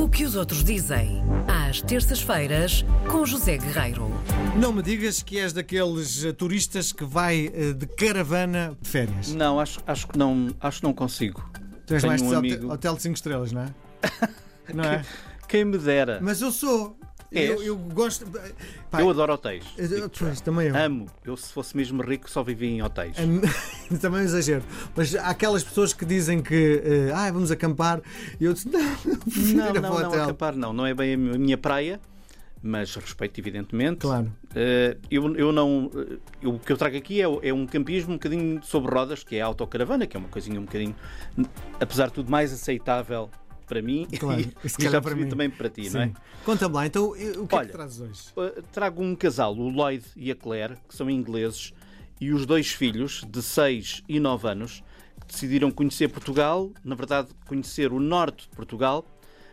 O que os outros dizem, às terças-feiras, com José Guerreiro. Não me digas que és daqueles eh, turistas que vai eh, de caravana de férias. Não, acho, acho, que, não, acho que não consigo. Tu és Tenho mais um de amigo- hotel, hotel de 5 estrelas, não é? não é? Quem me dera. Mas eu sou. Eu, eu gosto. Pá, eu adoro hotéis. eu- pois, também eu. Amo. Eu, se fosse mesmo rico, só vivia em hotéis. Am- Também é um exagero. Mas há aquelas pessoas que dizem que eh, ah, vamos acampar e eu disse, não, Não, não, não, hotel. acampar não. Não é bem a minha praia, mas respeito, evidentemente. Claro. Eh, eu, eu não. eh, eu- o que eu trago aqui é, é um campismo um bocadinho sobre rodas, que é a autocaravana, que é uma coisinha um bocadinho, apesar de tudo, mais aceitável para mim Claro, e, se calhar já para mim. também para ti, não é? Sim. Conta-me lá, então eh, o que é Olha, que trazes hoje? Uh, trago um casal, o Lloyd e a Claire, que são ingleses, e os dois filhos, de 6 e 9 anos, que decidiram conhecer Portugal, na verdade, conhecer o norte de Portugal,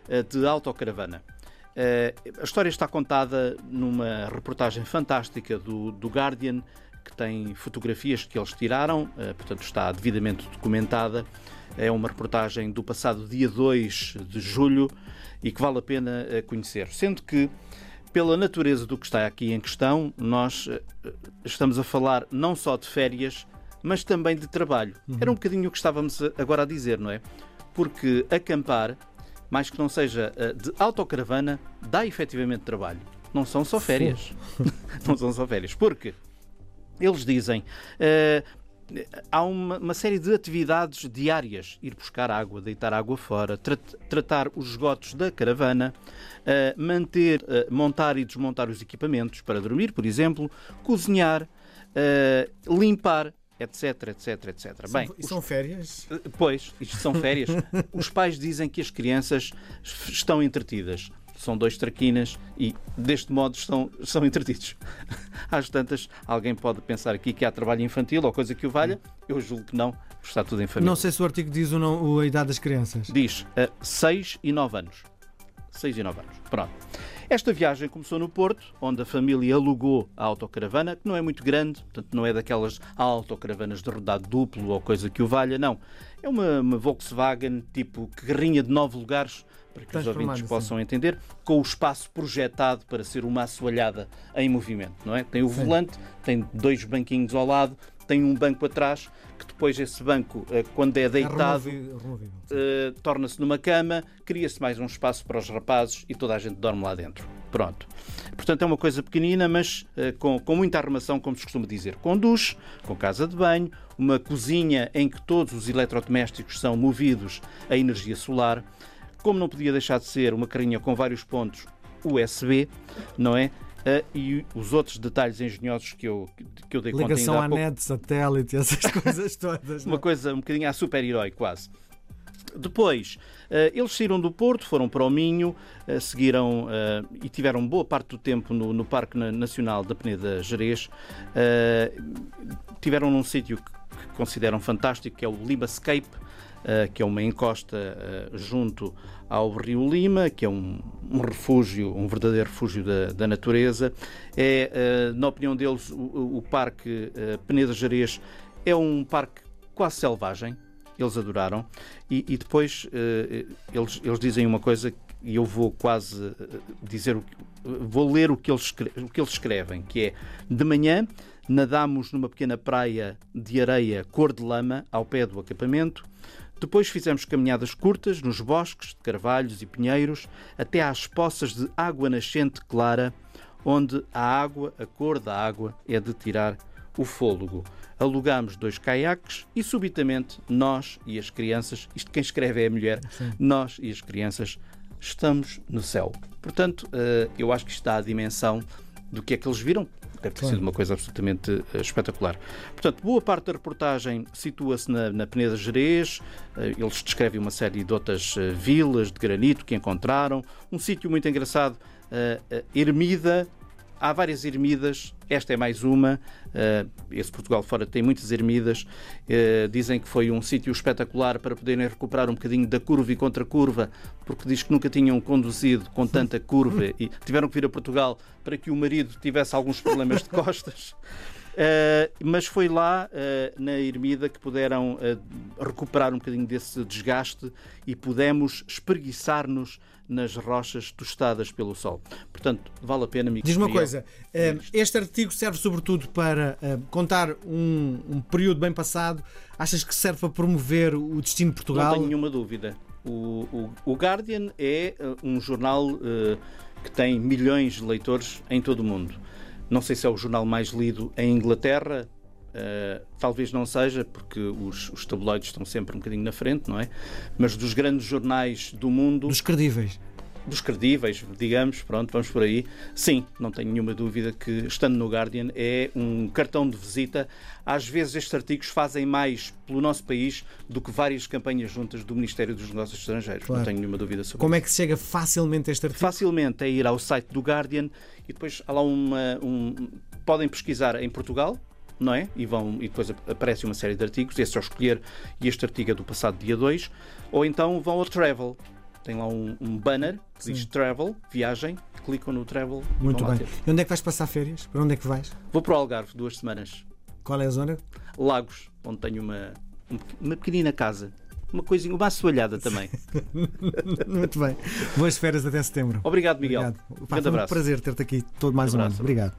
uh, de autocaravana. Uh, A história está contada numa reportagem fantástica do, do Guardian, que tem fotografias que eles tiraram, portanto está devidamente documentada. É uma reportagem do passado dia 2 de julho e que vale a pena uh, conhecer. Sendo que pela natureza do que está aqui em questão, nós eh, estamos a falar não só de férias, mas também de trabalho. Era um bocadinho o que estávamos agora a dizer, não é? Porque acampar, mais que não seja eh, de autocaravana, dá efetivamente trabalho. Não são só férias. não são só férias. Porque eles dizem. eh, Há uma, uma série de atividades diárias: ir buscar água, deitar água fora, tra- tratar os esgotos da caravana, eh, manter, eh, montar e desmontar os equipamentos para dormir, por exemplo, cozinhar, eh, limpar, etc, etc, etc. Bem, e são férias? os- Pois, isto são férias. Os pais dizem que as crianças estão entretidas. São dois traquinas e, deste modo, estão, são entretidos. Às tantas, alguém pode pensar aqui que há trabalho infantil ou coisa que o valha. Eu julgo que não, está tudo em família. Não sei se o artigo diz ou não a idade das crianças. Diz 6 e 9 anos. 6 e 9 anos. Pronto. Esta viagem começou no Porto, onde a família alugou a autocaravana, que não é muito grande, portanto não é daquelas autocaravanas de rodado duplo ou coisa que o valha, não. É uma, uma Volkswagen tipo carrinha de 9 lugares, para que os ouvintes sim. possam entender, com o espaço projetado para ser uma assoalhada em movimento, não é? Tem o Sim. volante, tem dois banquinhos ao lado, tem um banco atrás, que depois esse banco, eh, quando é É deitado, eh, torna-se numa cama, cria-se mais um espaço para os rapazes e toda a gente dorme lá dentro. Pronto. Portanto, é uma coisa pequenina, mas eh, com, com muita arrumação, como se costuma dizer. Com duche, com casa de banho, uma cozinha em que todos os eletrodomésticos são movidos a energia solar. Como não podia deixar de ser uma carrinha com vários pontos USB, não é? Eh, e os outros detalhes engenhosos que eu, que eu dei conta Ligação ainda há à pouco. net, satélite, essas coisas todas. Uma não? coisa um bocadinho a super-herói, quase. Depois, eh, eles saíram do Porto, foram para o Minho, eh, seguiram e tiveram boa parte do tempo no, no Parque Na- Nacional da Peneda Gerês. Tiveram num sítio que, consideram fantástico, que é o Libascape, eh, que é uma encosta eh, junto ao Rio Lima, que é um, um refúgio, um verdadeiro refúgio da, da natureza. É, eh, na opinião deles, o, o- Parque eh, Peneda Gerês é um parque quase selvagem. Eles adoraram. E, e depois eles, eles dizem uma coisa e eu vou quase dizer vou ler o que, eles, o que eles escrevem, que é de manhã nadámos numa pequena praia de areia cor de lama ao pé do acampamento. Depois fizemos caminhadas curtas nos bosques de carvalhos e pinheiros até às poças de água nascente clara, onde a água, a cor da água, é de tirar o fôlego. Alugámos dois caiaques e subitamente nós e as crianças, isto quem escreve é a mulher, nós e as crianças estamos no céu. Portanto, eh, eu acho que isto dá a dimensão do que é que eles viram. Deve ter sido uma coisa absolutamente eh, espetacular. Portanto, boa parte da reportagem situa-se na, na Peneda Gerês. Eh, eles descrevem uma série de outras eh, vilas de granito que encontraram. Um sítio muito engraçado, Ermida. Há várias ermidas, esta é mais uma. eh, esse Portugal fora tem muitas ermidas. Eh, dizem que foi um sítio espetacular para poderem recuperar um bocadinho da curva e contra curva, porque diz que nunca tinham conduzido com tanta curva e tiveram que vir a Portugal para que o marido tivesse alguns problemas de costas. Uh, mas foi lá, uh, na Ermida, que puderam uh, recuperar um bocadinho desse desgaste e pudemos espreguiçar-nos nas rochas tostadas pelo sol. Portanto, vale a pena, amigo. Diz uma coisa, eh, este artigo serve sobretudo para eh, contar um, um período bem passado. Achas que serve para promover o destino de Não Portugal? tenho nenhuma dúvida. O, o- o Guardian é um jornal que tem milhões de leitores em todo o mundo. Não sei se é o jornal mais lido em Inglaterra. uh, talvez não seja, porque os, os tabloides estão sempre um bocadinho na frente, não é? Mas dos grandes jornais do mundo, Dos credíveis. Dos credíveis, digamos, pronto, vamos por aí. Sim, não tenho nenhuma dúvida que, estando no Guardian, é um cartão de visita. Às vezes, estes artigos fazem mais pelo nosso país do que várias campanhas juntas do Ministério dos Negócios Estrangeiros. Claro. Não tenho nenhuma dúvida sobre Como isso. é que se chega facilmente a este artigo? Facilmente é ir ao site do Guardian e depois há lá uma. Um, podem pesquisar em Portugal. Não é? E, vão, e depois aparece uma série de artigos, esse ao escolher, e este artigo é do passado dia 2. Ou então vão ao Travel, tem lá um, um banner que diz Travel, viagem, clicam no Travel. Muito bem. E onde é que vais passar férias? Para onde é que vais? Vou para o Algarve duas semanas. Qual é a zona? Lagos, onde tenho uma, um- uma pequenina casa. Uma coisinha, uma assoalhada também. Muito bem. Boas férias até setembro. Obrigado, Miguel. Obrigado. Pá, um abraço. prazer ter-te aqui todo mais um ano. abraço. Obrigado.